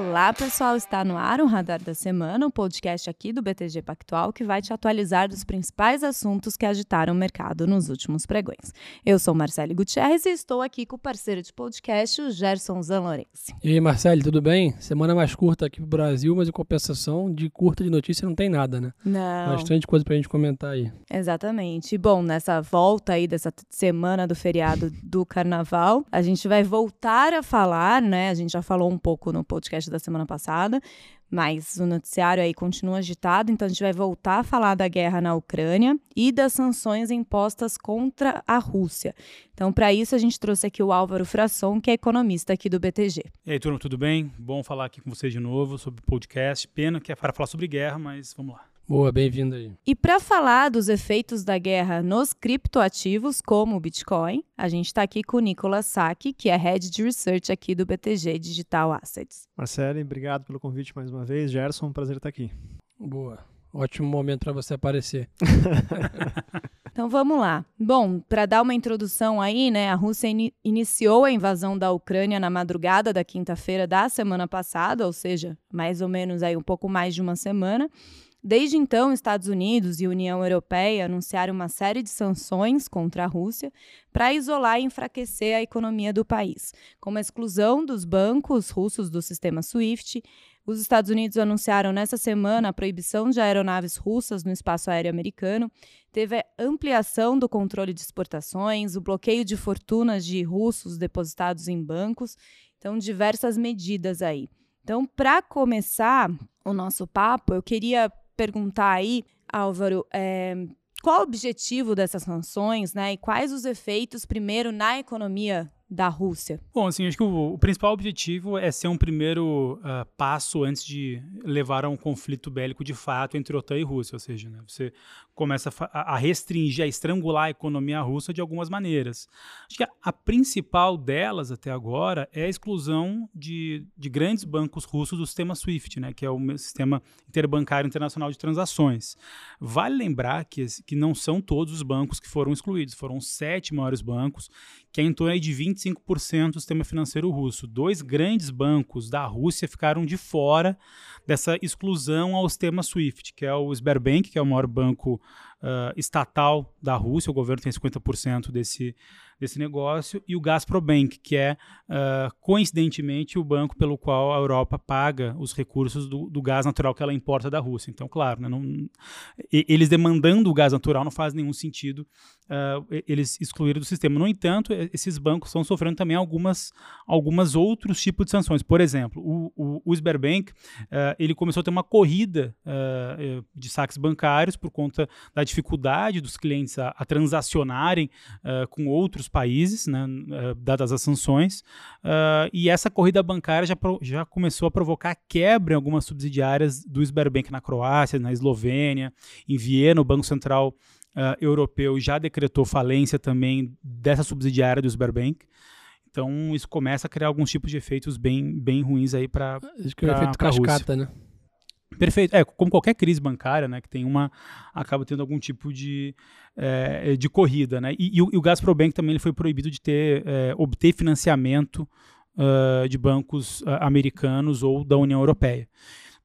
Olá, pessoal! Está no ar o Radar da Semana, o um podcast aqui do BTG Pactual que vai te atualizar dos principais assuntos que agitaram o mercado nos últimos pregões. Eu sou Marcele Gutierrez e estou aqui com o parceiro de podcast, o Gerson Zanlorense. E aí, Marcele, tudo bem? Semana mais curta aqui pro Brasil, mas em compensação, de curta de notícia não tem nada, né? Não. Bastante coisa pra gente comentar aí. Exatamente. Bom, nessa volta aí dessa semana do feriado do Carnaval, a gente vai voltar a falar, né? A gente já falou um pouco no podcast podcast da semana passada, mas o noticiário aí continua agitado, então a gente vai voltar a falar da guerra na Ucrânia e das sanções impostas contra a Rússia. Então, para isso, a gente trouxe aqui o Álvaro Frasson, que é economista aqui do BTG. E aí, turma, tudo bem? Bom falar aqui com vocês de novo sobre podcast. Pena que é para falar sobre guerra, mas vamos lá. Boa, bem-vindo aí. E para falar dos efeitos da guerra nos criptoativos, como o Bitcoin, a gente está aqui com o Nicolas Sack, que é Head de Research aqui do BTG Digital Assets. Marcele, obrigado pelo convite mais uma vez. Gerson, um prazer estar aqui. Boa. Ótimo momento para você aparecer. Então vamos lá. Bom, para dar uma introdução aí, né, a Rússia in iniciou a invasão da Ucrânia na madrugada da quinta-feira da semana passada, ou seja, mais ou menos aí um pouco mais de uma semana. Desde então, Estados Unidos e União Europeia anunciaram uma série de sanções contra a Rússia para isolar e enfraquecer a economia do país, como a exclusão dos bancos russos do sistema SWIFT. Os Estados Unidos anunciaram nessa semana a proibição de aeronaves russas no espaço aéreo americano, teve a ampliação do controle de exportações, o bloqueio de fortunas de russos depositados em bancos, então diversas medidas aí. Então, para começar o nosso papo, eu queria perguntar aí, Álvaro, é, qual o objetivo dessas sanções, né? E quais os efeitos, primeiro, na economia da Rússia? Bom, assim, acho que o, o principal objetivo é ser um primeiro uh, passo antes de levar a um conflito bélico de fato entre OTAN e Rússia, ou seja, né, você começa a, a, restringir, a estrangular a economia russa de algumas maneiras. Acho que a, a principal delas até agora é a exclusão de, de, grandes bancos russos do sistema SWIFT, né, que é o sistema interbancário internacional de transações. Vale lembrar que, que não são todos os bancos que foram excluídos, foram sete maiores bancos, que é em torno de 20 25% do sistema financeiro russo. Dois grandes bancos da Rússia ficaram de fora dessa exclusão ao sistema SWIFT, que é o Sberbank, que é o maior banco uh, estatal da Rússia, o governo tem 50% desse, desse negócio, e o Gazprobank, que é, uh, coincidentemente, o banco pelo qual a Europa paga os recursos do, do gás natural que ela importa da Rússia. Então, claro, né, não, eles demandando o gás natural não faz nenhum sentido uh, eles excluírem do sistema. No entanto, esses bancos estão sofrendo também algumas, algumas outros tipos de sanções. Por exemplo, o, o, o Sberbank, uh, ele começou a ter uma corrida de saques bancários por conta da dificuldade dos clientes a, a transacionarem com outros países, né, uh, dadas as sanções, uh, e essa corrida bancária já, pro, já começou a provocar quebra em algumas subsidiárias do Sberbank na Croácia, na Eslovênia, em Viena, o Banco Central uh, Europeu já decretou falência também dessa subsidiária do Sberbank. Então isso começa a criar alguns tipos de efeitos bem, bem ruins aí para Acho que é o efeito cascata, né? Perfeito. É, como qualquer crise bancária, né, que tem uma, acaba tendo algum tipo de, é, de corrida, né, e, e, o, e o Gazprobank também ele foi proibido de ter, é, obter financiamento uh, de bancos uh, americanos ou da União Europeia.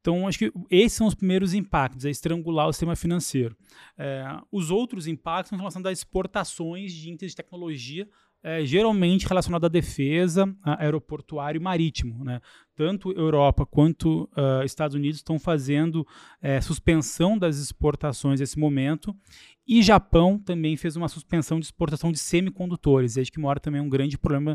Então, acho que esses são os primeiros impactos, é estrangular o sistema financeiro. É, os outros impactos são em relação às exportações de itens de tecnologia é, geralmente relacionado à defesa, aeroportuário e marítimo. Né? Tanto Europa quanto uh, Estados Unidos estão fazendo é, suspensão das exportações nesse momento e Japão também fez uma suspensão de exportação de semicondutores. E acho que mora também um grande problema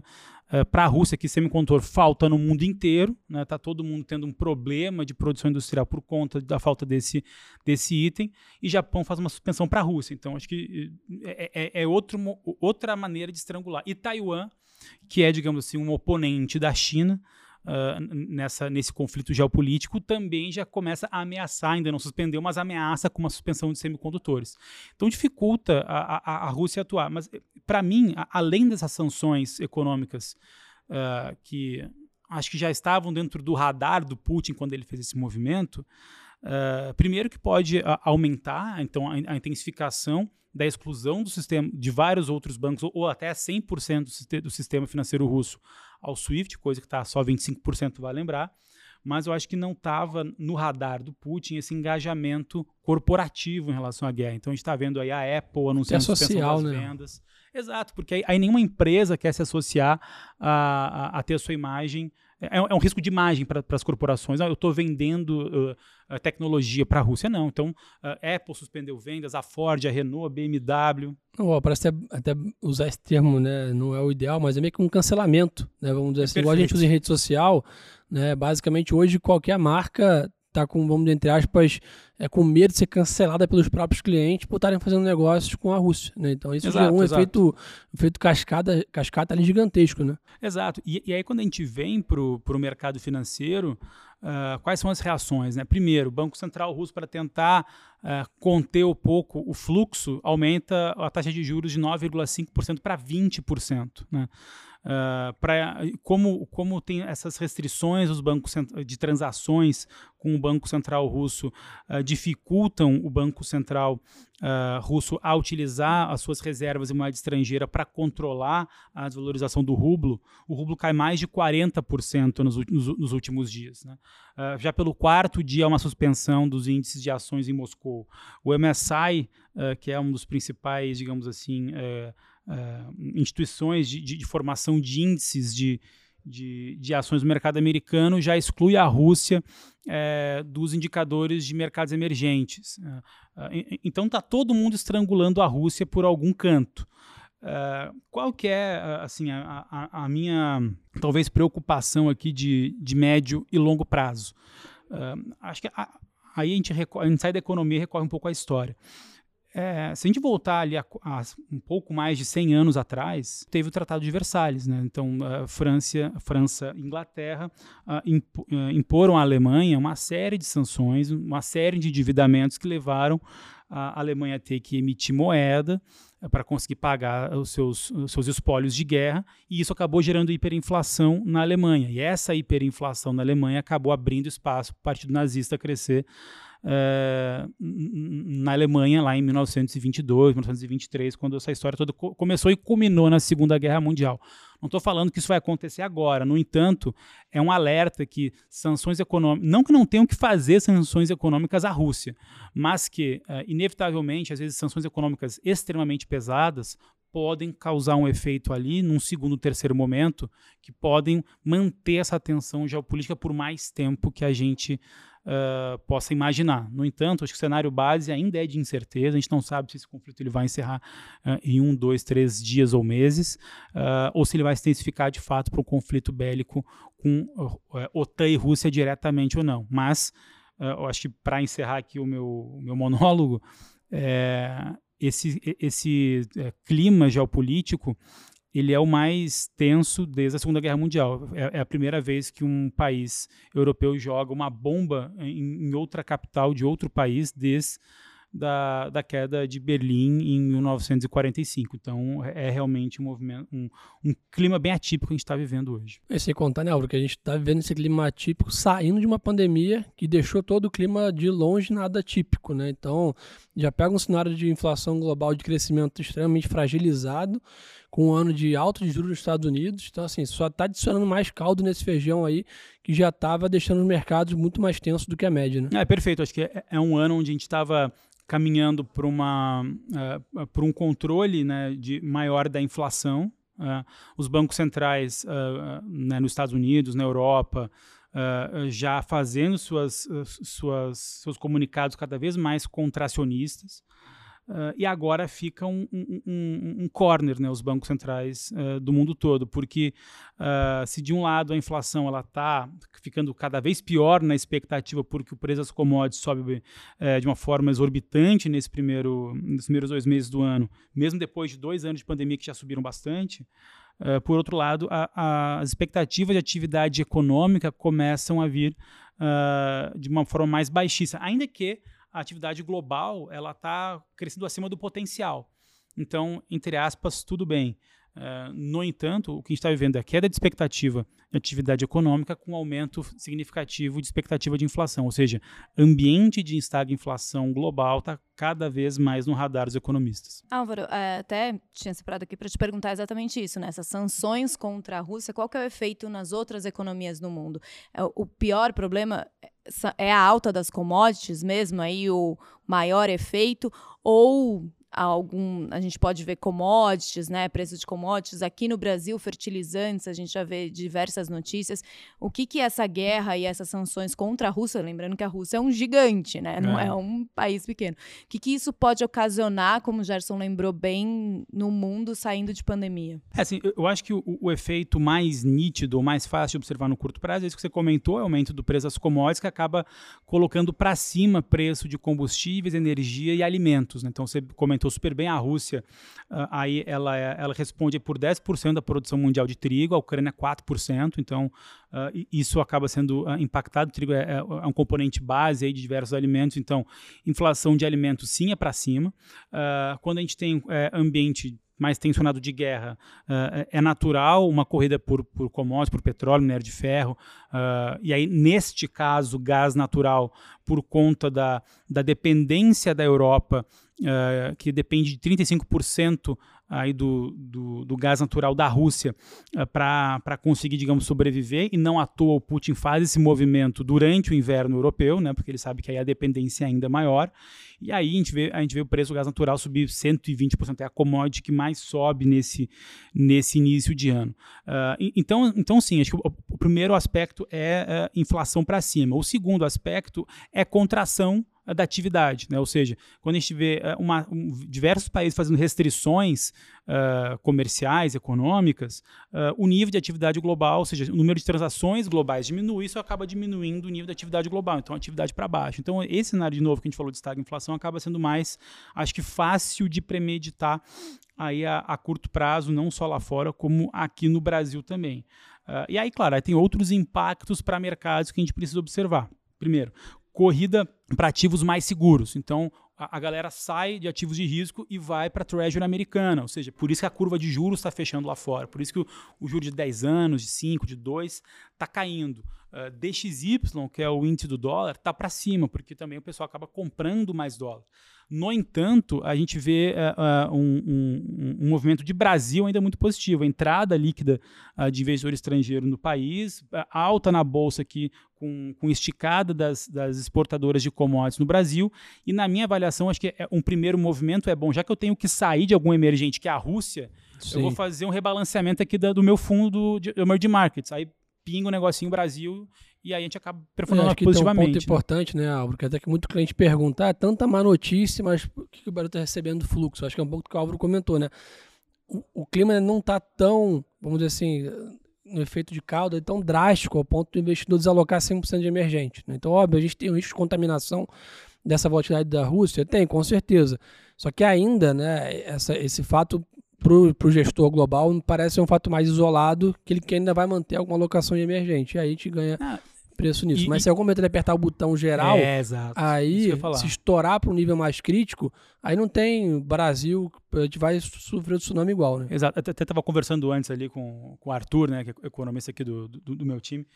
uh, eh, para a Rússia, que semicondutor falta no mundo inteiro. Está né? Tá todo mundo tendo um problema de produção industrial por conta da falta desse, desse item. E Japão faz uma suspensão para a Rússia. Então, acho que é, é, é outro, outra maneira de estrangular. E Taiwan, que é, digamos assim, um oponente da China, uh, nessa, nesse conflito geopolítico também já começa a ameaçar, ainda não suspendeu, mas ameaça com uma suspensão de semicondutores. Então dificulta a, a, a Rússia atuar. Mas, para mim, a, além dessas sanções econômicas uh, que acho que já estavam dentro do radar do Putin quando ele fez esse movimento, uh, primeiro que pode aumentar então, a, intensificação da exclusão do sistema de vários outros bancos, ou, ou até 100% do, do sistema financeiro russo ao SWIFT, coisa que está só 25%, vai lembrar. mas eu acho que não estava no radar do Putin esse engajamento corporativo em relação à guerra. Então a gente está vendo aí a Apple anunciando é social, das né? vendas. Exato, porque aí, aí, nenhuma empresa quer se associar a, a, a ter a sua imagem é, é, um risco de imagem para as corporações. Ah, eu estou vendendo uh, tecnologia para a Rússia. Não. Então, uh, Apple suspendeu vendas, a Ford, a Renault, a BMW. Não, parece até, até, usar esse termo, né? Não é o ideal, mas é meio que um cancelamento, né? Vamos dizer assim, Perfeito. igual a gente usa em rede social, né? Basicamente, hoje qualquer marca está com, vamos dizer, entre aspas, é, com medo de ser cancelada pelos próprios clientes por estarem fazendo negócios com a Rússia. Né? Então isso exato, é um efeito, efeito cascada, cascata ali gigantesco. Né? Exato. E, e aí quando a gente vem para o mercado financeiro, uh, quais são as reações? Né? Primeiro, o Banco Central Russo, para tentar uh, conter um pouco o fluxo, aumenta a taxa de juros de 9,5% para 20%. Né? Uh, pra, como, como tem essas restrições os bancos de transações com o Banco Central russo uh, dificultam o Banco Central uh, russo a utilizar as suas reservas em moeda estrangeira para controlar a desvalorização do rublo, o rublo cai mais de 40% nos, nos, nos, últimos dias. Né? já pelo quarto dia, uma suspensão dos índices de ações em Moscou. O MSI, que é um dos principais, digamos assim, uh, uh, instituições de, de, de, formação de índices de, de, de, ações do mercado americano já exclui a Rússia uh, dos indicadores de mercados emergentes. Uh, então está todo mundo estrangulando a Rússia por algum canto. qual que é assim a, a, a, minha talvez preocupação aqui de, de médio e longo prazo? acho que a, aí a gente, a gente sai da economia e recorre um pouco à história. É, se a gente voltar ali a, a, um pouco mais de 100 anos atrás, teve o Tratado de Versalhes. Né? Então, a França, França e Inglaterra imp, imporam à Alemanha uma série de sanções, uma série de endividamentos que levaram a Alemanha a ter que emitir moeda é, para conseguir pagar os seus, os seus espólios de guerra, e isso acabou gerando hiperinflação na Alemanha. E essa hiperinflação na Alemanha acabou abrindo espaço para o Partido Nazista crescer uh, na Alemanha, lá em 1922, 1923, quando essa história toda começou e culminou na Segunda Guerra Mundial. Não estou falando que isso vai acontecer agora, no entanto, é um alerta que sanções econômicas, não que não tenham que fazer sanções econômicas à Rússia, mas que, uh, inevitavelmente, às vezes, sanções econômicas extremamente pesadas podem causar um efeito ali, num segundo, terceiro momento, que podem manter essa tensão geopolítica por mais tempo que a gente uh, possa imaginar. No entanto, acho que o cenário base ainda é de incerteza, a gente não sabe se esse conflito ele vai encerrar uh, em um, dois, três dias ou meses, uh, ou se ele vai se intensificar de fato para um conflito bélico com OTAN e Rússia diretamente ou não. Mas, eu acho que para encerrar aqui o meu, o meu monólogo, é, esse, esse é, clima geopolítico ele é o mais tenso desde a Segunda Guerra Mundial. É, é a primeira vez que um país europeu joga uma bomba em, em outra capital de outro país desde da, da queda de Berlim em 1945. Então é realmente um movimento, um, um clima bem atípico que a gente está vivendo hoje. E sem contar, né, Álvaro, que a gente está vivendo esse clima atípico saindo de uma pandemia que deixou todo o clima de longe nada típico, né? Então já pega um cenário de inflação global de crescimento extremamente fragilizado com um ano de alto de juros nos Estados Unidos. Então, assim, só está adicionando mais caldo nesse feijão aí, que já estava deixando os mercados muito mais tensos do que a média, né? É, perfeito. Acho que é, é um ano onde a gente estava caminhando para uh, por um controle né, de maior da inflação. Uh, os bancos centrais uh, né, nos Estados Unidos, na Europa, já fazendo suas, suas, seus comunicados cada vez mais contracionistas. Uh, e agora fica um, um, um, um, corner, né, os bancos centrais uh, do mundo todo, porque uh, se de um lado a inflação ela está ficando cada vez pior na expectativa, porque o preço das commodities sobe de uma forma exorbitante nesse primeiro, nos primeiros dois meses do ano, mesmo depois de dois anos de pandemia que já subiram bastante, por outro lado, a, a, as expectativas de atividade econômica começam a vir de uma forma mais baixíssima, ainda que a atividade global ela está crescendo acima do potencial. Então, entre aspas, tudo bem. Uh, no entanto, o que a gente está vivendo é a queda de expectativa de atividade econômica com aumento significativo de expectativa de inflação, ou seja, ambiente de inflação global está cada vez mais no radar dos economistas. Álvaro, é, até tinha separado aqui para te perguntar exatamente isso, né? Essas sanções contra a Rússia, qual que é o efeito nas outras economias no mundo? É, o pior problema é a alta das commodities mesmo, aí o maior efeito, ou algum, a gente pode ver commodities, né, preços de commodities aqui no Brasil, fertilizantes, a gente já vê diversas notícias. O que que essa guerra e essas sanções contra a Rússia, lembrando que a Rússia é um gigante, né, não é, é um país pequeno. O que que isso pode ocasionar, como o Gerson lembrou bem, no mundo saindo de pandemia? É assim, eu acho que o, o efeito mais nítido, mais fácil de observar no curto prazo, é isso que você comentou, é o aumento do preço das commodities que acaba colocando para cima preço de combustíveis, energia e alimentos, né? Então você comentou comentou super bem, a Rússia, uh, aí ela, ela responde por 10% da produção mundial de trigo, a Ucrânia 4%, então uh, isso acaba sendo uh, impactado. O trigo é, é, é, um componente base aí de diversos alimentos, então inflação de alimentos sim é para cima. quando a gente tem é, ambiente mais tensionado de guerra, uh, é natural uma corrida por, por commodities, por petróleo, minério de ferro, uh, e aí, neste caso, gás natural, por conta da, da dependência da Europa, uh, que depende de 35% aí do, do, do, gás natural da Rússia uh, para conseguir, digamos, sobreviver, e não à toa o Putin faz esse movimento durante o inverno europeu, né, porque ele sabe que aí a dependência é ainda maior, e aí a gente vê, a gente vê o preço do gás natural subir 120%, é a commodity que mais sobe nesse, nesse início de ano. Uh, então, então, sim, acho que o primeiro aspecto é uh, inflação para cima. O segundo aspecto é contração da atividade, né? ou seja, quando a gente vê uh, uma, um, diversos países fazendo restrições uh, comerciais, econômicas, uh, o nível de atividade global, ou seja, o número de transações globais diminui, isso acaba diminuindo o nível de atividade global, então atividade para baixo. Então esse cenário de novo que a gente falou de estagflação acaba sendo mais, acho que fácil de premeditar aí a, a curto prazo, não só lá fora, como aqui no Brasil também. E aí, claro, aí tem outros impactos para mercados que a gente precisa observar. Primeiro, corrida para ativos mais seguros. Então, a, a, galera sai de ativos de risco e vai para a Treasury americana. Ou seja, por isso que a curva de juros está fechando lá fora. Por isso que o, o juro de 10 anos, de 5, de 2, está caindo. Uh, ah, DXY, que é o índice do dólar, está para cima, porque também o pessoal acaba comprando mais dólar. No entanto, a gente vê uh, um, um, um, movimento de Brasil ainda muito positivo. A entrada líquida uh, de investidor estrangeiro no país, alta na bolsa aqui, com, com esticada das, das, exportadoras de commodities no Brasil. E na minha avaliação, acho que é, um primeiro movimento é bom. Já que eu tenho que sair de algum emergente, que é a Rússia, Sim. eu vou fazer um rebalanceamento aqui da, do meu fundo do, de emerging markets. Aí pinga o um negocinho Brasil e aí a gente acaba performando positivamente. Tem um ponto né? importante, né, Álvaro? Que até que muito cliente pergunta, ah, tanta má notícia, mas o que o Brasil está recebendo do fluxo? Acho que é um pouco do que o Álvaro comentou, né? O, o clima não está tão, vamos dizer assim, no efeito de cauda, é tão drástico ao ponto do investidor desalocar 100% de emergente. Né? Então, óbvio, a gente tem um risco de contaminação dessa volatilidade da Rússia? Tem, com certeza. Só que ainda, né, essa, esse fato para o gestor global parece ser um fato mais isolado, que ele ainda vai manter alguma alocação de emergente. E aí a gente ganha ah, preço nisso. E, Mas e... se algum momento ele apertar o botão geral, é, aí se estourar para um nível mais crítico, aí não tem Brasil, a gente vai sofrer o tsunami igual, né? Exato. Até estava conversando antes ali com, com o Arthur, né, que é economista aqui do, do, do meu time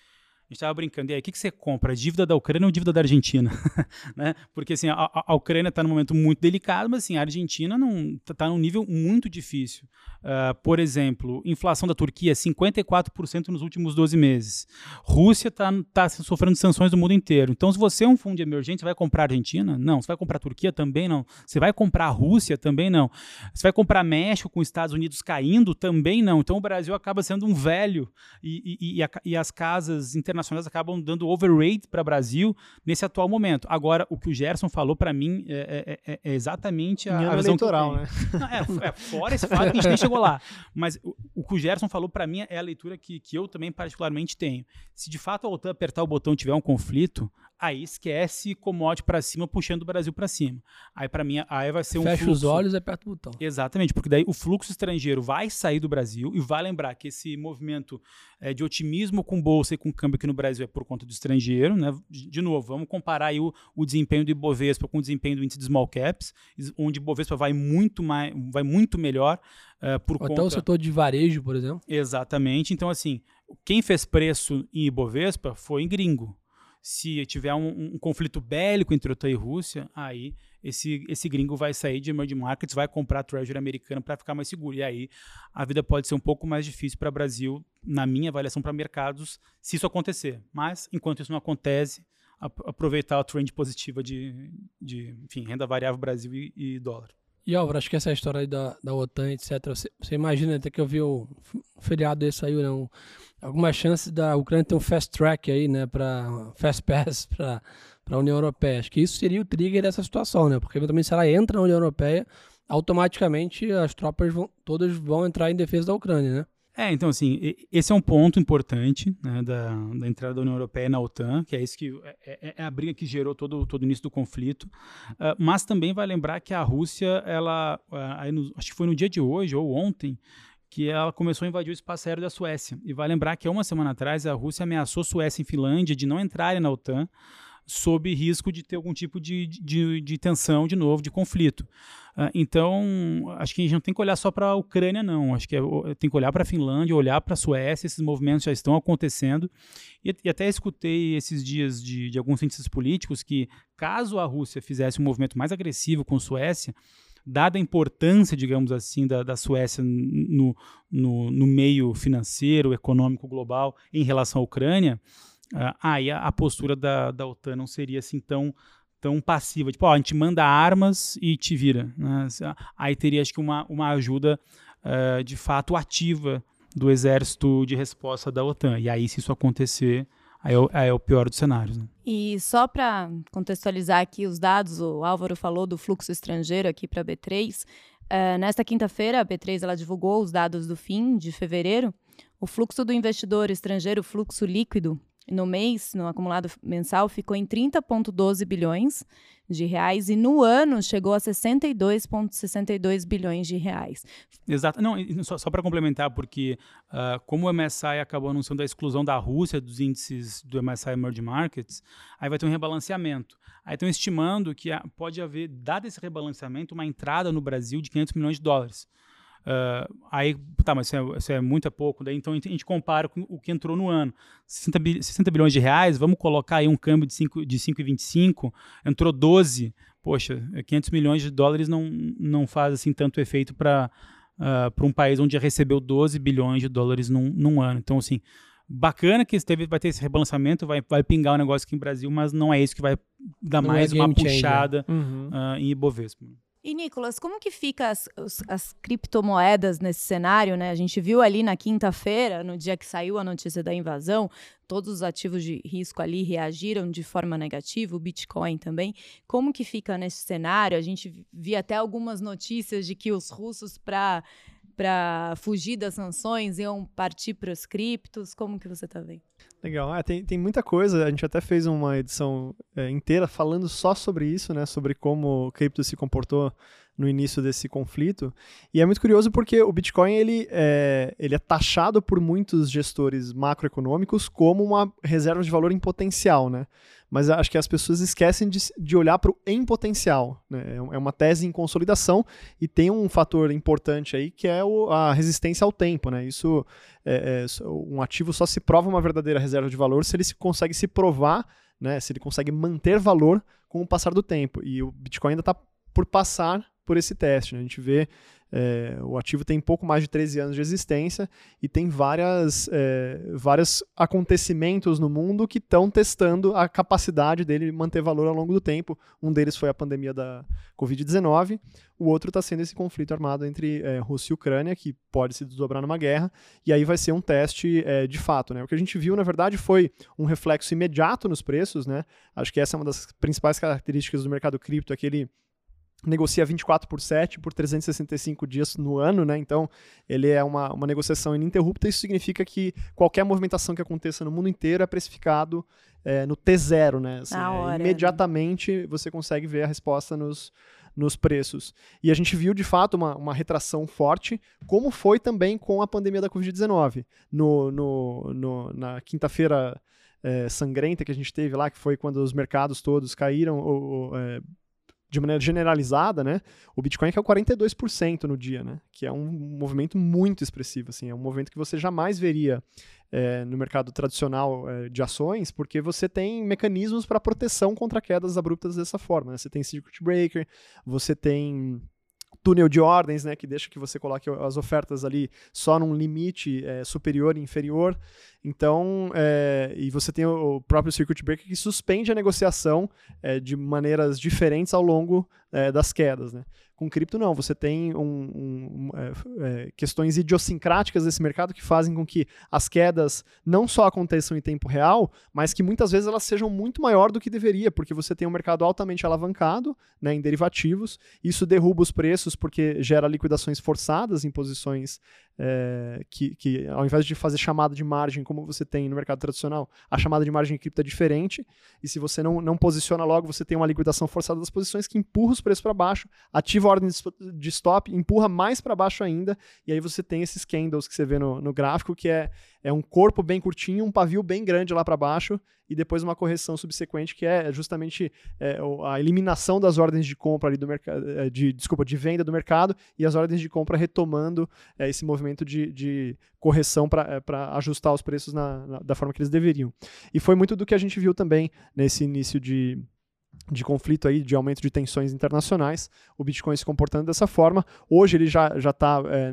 gente estava brincando, e aí, o que, que você compra? Dívida da Ucrânia ou dívida da Argentina? né? Porque assim, a, a Ucrânia está num momento muito delicado, mas assim, a Argentina está tá num nível muito difícil. Uh, por exemplo, inflação da Turquia 54% nos últimos 12 meses. Rússia está tá sofrendo sanções do mundo inteiro. Então, se você é um fundo de emergência, você vai comprar a Argentina? Não. Você vai comprar a Turquia? Também não. Você vai comprar a Rússia? Também não. Você vai comprar México com os Estados Unidos caindo? Também não. Então, o Brasil acaba sendo um velho e, e, e, a, e as casas internacionais internacionais acabam dando overrate para o Brasil nesse atual momento. Agora, o que o Gerson falou para mim é, é, é, é, exatamente a, a visão eleitoral, né? Não, é, é, fora esse fato que a gente nem chegou lá. Mas o, o que o Gerson falou para mim é a leitura que, que eu também particularmente tenho. Se de fato a OTAN apertar o botão tiver um conflito, aí esquece commodity para cima, puxando o Brasil para cima. Aí para mim, aí vai ser um Fecha fluxo... os olhos e aperta o botão. Exatamente, porque daí o fluxo estrangeiro vai sair do Brasil e vai lembrar que esse movimento é, de otimismo com bolsa e com câmbio aqui no Brasil é por conta do estrangeiro, né? De novo, vamos comparar aí o, o desempenho do Ibovespa com o desempenho do índice de small caps, onde o Ibovespa vai muito mais, vai muito melhor uh, por Ou conta... até o setor de varejo, por exemplo. Exatamente. Então, assim, quem fez preço em Ibovespa foi em gringo. Se tiver um, um conflito bélico entre OTAN e Rússia, aí esse, esse gringo vai sair de emerging markets, vai comprar treasury americano para ficar mais seguro. E aí a vida pode ser um pouco mais difícil para o Brasil, na minha avaliação, para mercados, se isso acontecer. Mas, enquanto isso não acontece, aproveitar a trend positiva de, de enfim, renda variável Brasil e, e dólar. E Álvaro, acho que essa história aí da, da OTAN, etc. Você, você imagina até que eu vi o feriado esse aí, não? Alguma chance da Ucrânia ter um fast track aí, né? Para fast pass para a União Europeia. Acho que isso seria o trigger dessa situação, né? Porque eventualmente se ela entra na União Europeia, automaticamente as tropas vão, todas vão entrar em defesa da Ucrânia, né? É, então assim, esse é um ponto importante né, da, da, entrada da União Europeia na OTAN, que é isso que é, é, é a briga que gerou todo, todo o início do conflito. Uh, mas também vai lembrar que a Rússia, ela, uh, no, acho que foi no dia de hoje ou ontem, que ela começou a invadir o espaço aéreo da Suécia. E vai lembrar que uma semana atrás a Rússia ameaçou Suécia e Finlândia de não entrarem na OTAN sob risco de ter algum tipo de, de, de tensão de novo, de conflito. Uh, então, acho que a gente não tem que olhar só para a Ucrânia, não. Acho que é, tem que olhar para a Finlândia, olhar para a Suécia, esses movimentos já estão acontecendo. E, e até escutei esses dias de, de alguns cientistas políticos que, caso a Rússia fizesse um movimento mais agressivo com a Suécia, dada a importância, digamos assim, da, da Suécia no, no, no meio financeiro, econômico global em relação à Ucrânia, uh, aí a, a, postura da, da OTAN não seria assim tão tão passiva, tipo, ó, a gente manda armas e te vira. Né? Aí teria, acho que, uma, uma ajuda uh, de fato ativa do exército de resposta da OTAN. E aí, se isso acontecer, aí é o, aí é o pior dos cenários. Né? E só para contextualizar aqui os dados, o Álvaro falou do fluxo estrangeiro aqui para a B3. Uh, nesta quinta-feira, a B3 ela divulgou os dados do fim de fevereiro. O fluxo do investidor estrangeiro, fluxo líquido, no mês, no acumulado mensal, ficou em 30,12 bilhões de reais e no ano chegou a 62,62 bilhões de reais. Exato. Não, só, só para complementar, porque uh, como o MSI acabou anunciando a exclusão da Rússia dos índices do MSI Emerging Markets, aí vai ter um rebalanceamento. Aí estão estimando que pode haver, dado esse rebalanceamento, uma entrada no Brasil de 500 milhões de dólares. Uh, aí, tá, mas isso é, isso é, muito é pouco. Daí, então a gente compara com o que entrou no ano. 60, bi 60 bilhões de reais, vamos colocar aí um câmbio de 5,25, de 5, entrou 12. Poxa, 500 milhões de dólares não, não faz assim tanto efeito para uh, ah, um país onde já recebeu 12 bilhões de dólares num, num ano. Então, assim, bacana que teve, vai ter esse rebalançamento, vai, vai pingar o um negócio aqui em Brasil, mas não é isso que vai dar não é mais é uma puxada uhum. uh, em Ibovespa. E, Nicolas, como que fica as, as, criptomoedas nesse cenário, né? A gente viu ali na quinta-feira, no dia que saiu a notícia da invasão, todos os ativos de risco ali reagiram de forma negativa, o Bitcoin também. Como que fica nesse cenário? A gente via até algumas notícias de que os russos, para para fugir das sanções, iam partir para os criptos? Como que você está vendo? Legal. É, tem, tem muita coisa. A gente até fez uma edição é, inteira falando só sobre isso, né? Sobre como o cripto se comportou no início desse conflito. E é muito curioso porque o Bitcoin ele é, ele é taxado por muitos gestores macroeconômicos como uma reserva de valor em potencial, né? Mas acho que as pessoas esquecem de, de olhar para o em potencial. Né? É, é uma tese em consolidação e tem um fator importante aí que é o, a resistência ao tempo. Né? Isso é, é, um ativo só se prova uma verdadeira reserva de valor se ele se, consegue se provar, né? se ele consegue manter valor com o passar do tempo. E o Bitcoin ainda está por passar por esse teste. Né? A gente vê é, o ativo tem pouco mais de 13 anos de existência e tem várias, é, vários acontecimentos no mundo que estão testando a capacidade dele manter valor ao longo do tempo. Um deles foi a pandemia da Covid-19, o outro está sendo esse conflito armado entre é, Rússia e Ucrânia, que pode se desdobrar numa guerra, e aí vai ser um teste é, de fato. Né? O que a gente viu, na verdade, foi um reflexo imediato nos preços. Né? Acho que essa é uma das principais características do mercado cripto, aquele negocia 24 por 7 por 365 dias no ano, né? Então, ele é uma, uma negociação ininterrupta. Isso significa que qualquer movimentação que aconteça no mundo inteiro é precificado é, no T0, né? Assim, é, hora, imediatamente né? você consegue ver a resposta nos, nos preços. E a gente viu, de fato, uma, uma retração forte, como foi também com a pandemia da Covid-19. No, no, no, na quinta-feira é, sangrenta que a gente teve lá, que foi quando os mercados todos caíram, ou, ou, é, de maneira generalizada, né, o Bitcoin é 42% no dia, né, que é um movimento muito expressivo, assim, é um movimento que você jamais veria é, no mercado tradicional é, de ações, porque você tem mecanismos para proteção contra quedas abruptas dessa forma. Né? Você tem circuit breaker, você tem túnel de ordens, né, que deixa que você coloque as ofertas ali só num limite é, superior e inferior. Então, é, e você tem o próprio circuit breaker que suspende a negociação é, de maneiras diferentes ao longo é, das quedas, né? Com cripto, não. Você tem um, um, é, é, questões idiosincráticas desse mercado que fazem com que as quedas não só aconteçam em tempo real, mas que muitas vezes elas sejam muito maior do que deveria, porque você tem um mercado altamente alavancado né, em derivativos. Isso derruba os preços porque gera liquidações forçadas em posições é, que, que, ao invés de fazer chamada de margem como você tem no mercado tradicional, a chamada de margem em cripto é diferente. E se você não, não posiciona logo, você tem uma liquidação forçada das posições que empurra os preços para baixo, ativa a ordem de stop, empurra mais para baixo ainda. E aí você tem esses candles que você vê no, no gráfico, que é é um corpo bem curtinho, um pavio bem grande lá para baixo e depois uma correção subsequente que é justamente é, a eliminação das ordens de compra ali do mercado, é, de desculpa, de venda do mercado e as ordens de compra retomando é, esse movimento de, de correção para é, ajustar os preços na, na, da forma que eles deveriam. E foi muito do que a gente viu também nesse início de, de conflito aí, de aumento de tensões internacionais, o Bitcoin se comportando dessa forma. Hoje ele já já está é,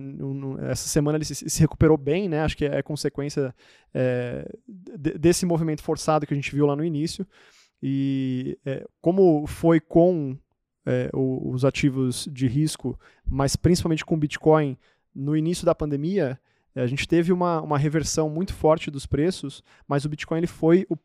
essa semana ele se, se, recuperou bem, né? Acho que é consequência é, desse movimento forçado que a gente viu lá no início. E é, como foi com é, os ativos de risco, mas principalmente com o Bitcoin no início da pandemia, a gente teve uma, uma reversão muito forte dos preços, mas o Bitcoin ele foi o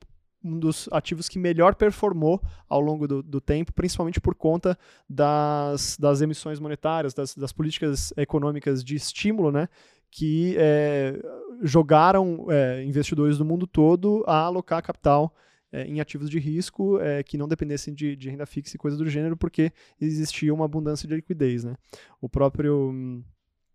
um dos ativos que melhor performou ao longo do, do tempo, principalmente por conta das, das emissões monetárias, das, das políticas econômicas de estímulo, né? Que é, jogaram é, investidores do mundo todo a alocar capital é, em ativos de risco é, que não dependessem de, de, renda fixa e coisa do gênero, porque existia uma abundância de liquidez. Né? O próprio. Hum,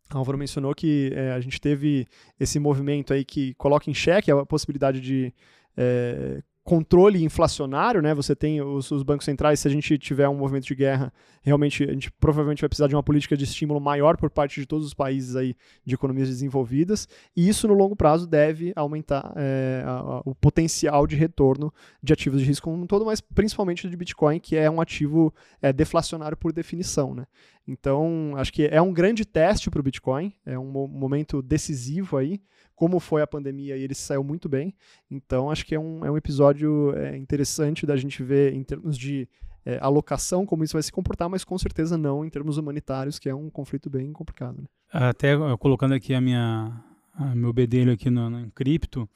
Álvaro mencionou que é, a gente teve esse movimento aí que coloca em xeque a possibilidade de é, controle inflacionário, né? Você tem os, os, bancos centrais, se a gente tiver um movimento de guerra, realmente a gente provavelmente vai precisar de uma política de estímulo maior por parte de todos os países aí de economias desenvolvidas, e isso no longo prazo deve aumentar é, a, a, o potencial de retorno de ativos de risco como um todo, mas principalmente de Bitcoin, que é um ativo é, deflacionário por definição, né? Então, acho que é um grande teste para o Bitcoin, é um momento decisivo aí, como foi a pandemia e ele saiu muito bem. Então, acho que é um, é um episódio é, interessante da gente ver em termos de é, alocação, como isso vai se comportar, mas com certeza não em termos humanitários, que é um conflito bem complicado. Né? Até colocando aqui a minha, a meu bedelho aqui no, no cripto,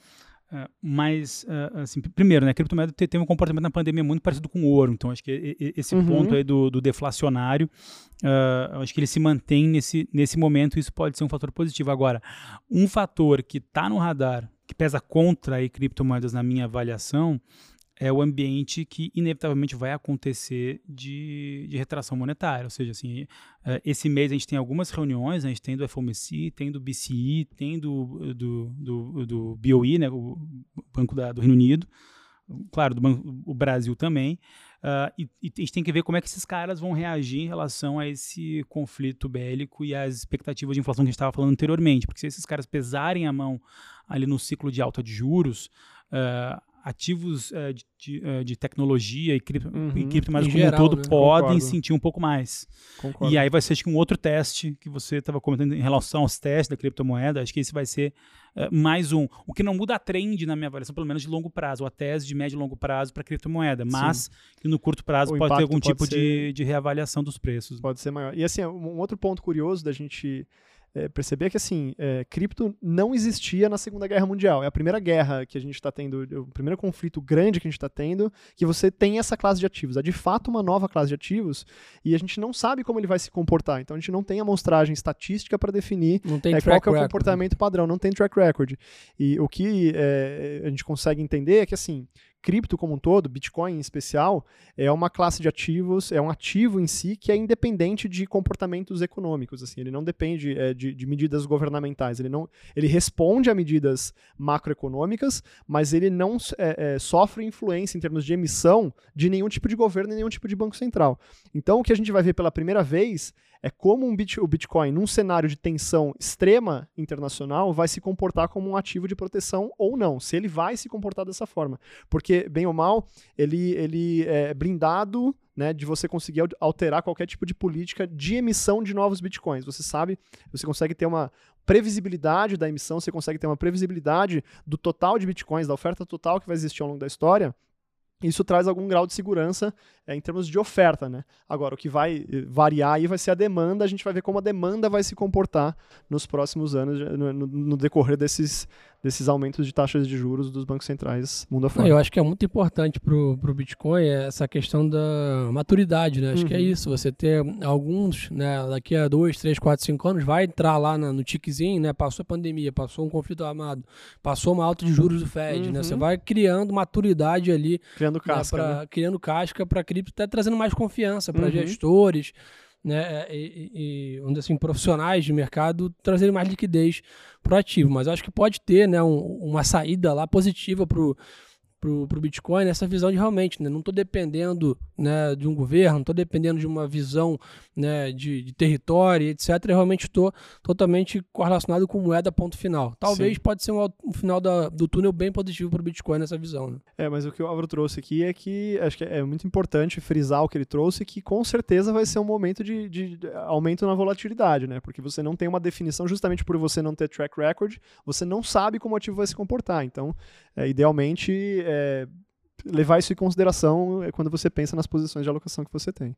Uh, mas, uh, assim, primeiro, né, a criptomoeda teve um comportamento na pandemia muito parecido com o ouro, então acho que esse uhum. ponto aí do, do deflacionário, uh, acho que ele se mantém nesse, nesse momento, isso pode ser um fator positivo. Agora, um fator que está no radar, que pesa contra aí criptomoedas na minha avaliação, é o ambiente que inevitavelmente vai acontecer de, de retração monetária. Ou seja, assim, é, esse mês a gente tem algumas reuniões, a gente tem do FOMC, tem do BCE, tem do, do, do, do BOE, né, o Banco da, do Reino Unido, claro, do banco, o Brasil também. Uh, e, e, a gente tem que ver como é que esses caras vão reagir em relação a esse conflito bélico e às expectativas de inflação que a gente estava falando anteriormente. Porque se esses caras pesarem a mão ali no ciclo de alta de juros, uh, ativos uh, de, de, uh, de, tecnologia e, cripto, uhum. e criptomoedas como geral, um todo né? podem Concordo. sentir um pouco mais. Concordo. E aí vai ser acho que um outro teste que você estava comentando em relação aos testes da criptomoeda. Acho que esse vai ser uh, mais um. O que não muda a trend na minha avaliação, pelo menos de longo prazo, a tese de médio e longo prazo para criptomoeda, mas que no curto prazo o pode ter algum pode tipo ser... de, de reavaliação dos preços. Pode ser maior. E assim, um outro ponto curioso da gente é, perceber que assim, é, cripto não existia na Segunda Guerra Mundial. É a primeira guerra que a gente está tendo, o primeiro conflito grande que a gente está tendo, que você tem essa classe de ativos. É de fato uma nova classe de ativos e a gente não sabe como ele vai se comportar. Então a gente não tem amostragem estatística para definir é, qual é o comportamento padrão, não tem track record. E o que é, a gente consegue entender é que assim, cripto como um todo, Bitcoin em especial, é uma classe de ativos, é um ativo em si que é independente de comportamentos econômicos. Assim, ele não depende é, de, de, medidas governamentais. Ele, não, ele responde a medidas macroeconômicas, mas ele não é, é, sofre influência em termos de emissão de nenhum tipo de governo e nenhum tipo de banco central. Então, o que a gente vai ver pela primeira vez é como um bit, o Bitcoin, num cenário de tensão extrema internacional, vai se comportar como um ativo de proteção ou não, se ele vai se comportar dessa forma. Porque, bem ou mal, ele, ele é blindado né, de você conseguir alterar qualquer tipo de política de emissão de novos bitcoins. Você sabe, você consegue ter uma previsibilidade da emissão, você consegue ter uma previsibilidade do total de bitcoins, da oferta total que vai existir ao longo da história. Isso traz algum grau de segurança é, em termos de oferta, né? Agora, o que vai eh, variar aí vai ser a demanda, a gente vai ver como a demanda vai se comportar nos próximos anos, no, no, no decorrer desses, desses aumentos de taxas de juros dos bancos centrais mundo afora. Eu acho que é muito importante para o Bitcoin essa questão da maturidade, né? Acho uhum. que é uhum. isso, você ter alguns, né, daqui a dois, três, quatro, cinco anos, vai entrar lá no, no tiquezinho, né? Passou a pandemia, passou um conflito armado, passou uma alta de juros do Fed, uhum. né? Você uhum. vai criando maturidade ali. Criando casca. Né, pra, né? Criando casca para cripto, até trazendo mais confiança para uhum. gestores, né, e, e, onde assim, profissionais de mercado trazerem mais liquidez para o ativo. Mas acho que pode ter né, um, uma saída lá positiva para o para o Bitcoin essa visão de realmente, né, não estou dependendo né, de um governo, não estou dependendo de uma visão né, de, de território, etc. Eu realmente estou totalmente correlacionado com moeda ponto final. Talvez Sim. pode ser um, um final da, do túnel bem positivo para o Bitcoin nessa visão. Né? É, mas o que o Álvaro trouxe aqui é que acho que é muito importante frisar o que ele trouxe, que com certeza vai ser um momento de, de, de aumento na volatilidade, né? Porque você não tem uma definição justamente por você não ter track record, você não sabe como o ativo vai se comportar. Então, é, idealmente, é, levar isso em consideração é, quando você pensa nas posições de alocação que você tem.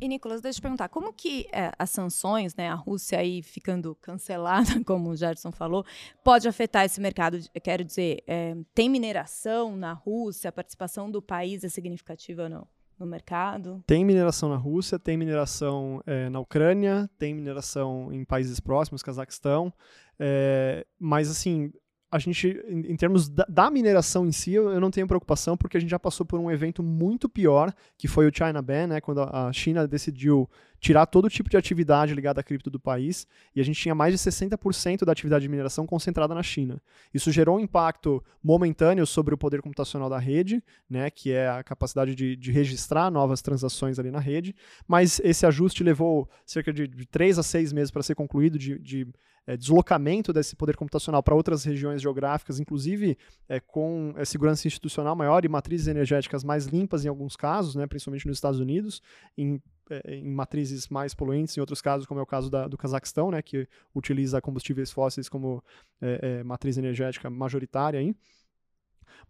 E, Nicolas, deixa eu te perguntar, como que é, as sanções, né, a Rússia aí ficando cancelada, como o Gerson falou, pode afetar esse mercado? Quero dizer, é, tem mineração na Rússia? A participação do país é significativa ou não? No mercado? Tem mineração na Rússia, tem mineração é, na Ucrânia, tem mineração em países próximos, Cazaquistão, é, mas assim, a gente, em, em termos da, da, mineração em si, eu, eu, não tenho preocupação, porque a gente já passou por um evento muito pior, que foi o China Ban, né, quando a, a China decidiu tirar todo tipo de atividade ligada à cripto do país, e a gente tinha mais de 60% da atividade de mineração concentrada na China. Isso gerou um impacto momentâneo sobre o poder computacional da rede, né, que é a capacidade de, de registrar novas transações ali na rede, mas esse ajuste levou cerca de, de 3 a 6 meses para ser concluído, de, de é, deslocamento desse poder computacional para outras regiões geográficas, inclusive é, com é, segurança institucional maior e matrizes energéticas mais limpas em alguns casos, né, principalmente nos Estados Unidos, em, é, em matrizes mais poluentes, em outros casos, como é o caso da, do Cazaquistão, né, que utiliza combustíveis fósseis como é, é, matriz energética majoritária. Aí.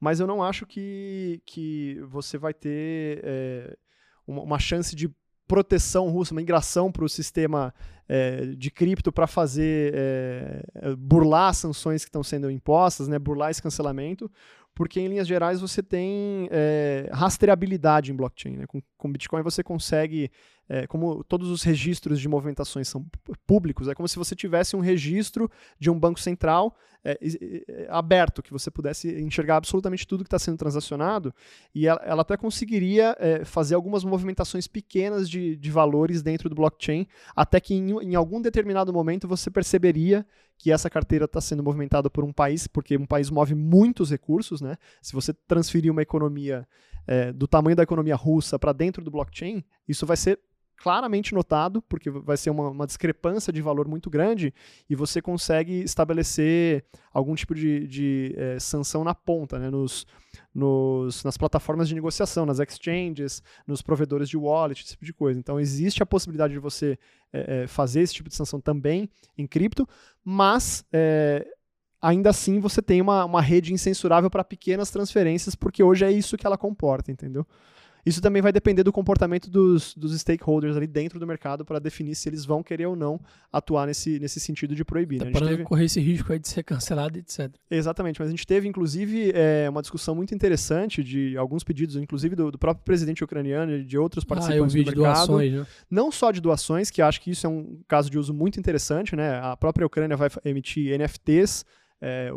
Mas eu não acho que, que você vai ter uma chance de proteção russa, uma migração para o sistema é, de cripto para fazer é, burlar as sanções que estão sendo impostas, né, burlar esse cancelamento, porque em linhas gerais você tem é, rastreabilidade em blockchain. Né? Com, com Bitcoin você consegue, é, como todos os registros de movimentações são públicos, é como se você tivesse um registro de um banco central é, aberto, que você pudesse enxergar absolutamente tudo que está sendo transacionado, e ela, ela até conseguiria é, fazer algumas movimentações pequenas de, de valores dentro do blockchain, até que em, em algum determinado momento você perceberia que essa carteira está sendo movimentada por um país, porque um país move muitos recursos, né? Se você transferir uma economia é, do tamanho da economia russa para dentro do blockchain, isso vai ser claramente notado, porque vai ser uma, uma, discrepância de valor muito grande, e você consegue estabelecer algum tipo de, de é, sanção na ponta, né, nos, nos, nas plataformas de negociação, nas exchanges, nos provedores de wallet, esse tipo de coisa. Então, existe a possibilidade de você é, é, fazer esse tipo de sanção também em cripto, mas ainda assim você tem uma, uma rede incensurável para pequenas transferências, porque hoje é isso que ela comporta, entendeu? Isso também vai depender do comportamento dos, dos stakeholders ali dentro do mercado para definir se eles vão querer ou não atuar nesse, nesse sentido de proibir. Né? Para teve... correr esse risco aí de ser cancelado, etc. Exatamente, mas a gente teve, inclusive, é, uma discussão muito interessante de alguns pedidos, inclusive do, do próprio presidente ucraniano e de outros participantes ah, eu vi do mercado. doações, né? Não só de doações, que acho que isso é um caso de uso muito interessante, né? A própria Ucrânia vai emitir NFTs é,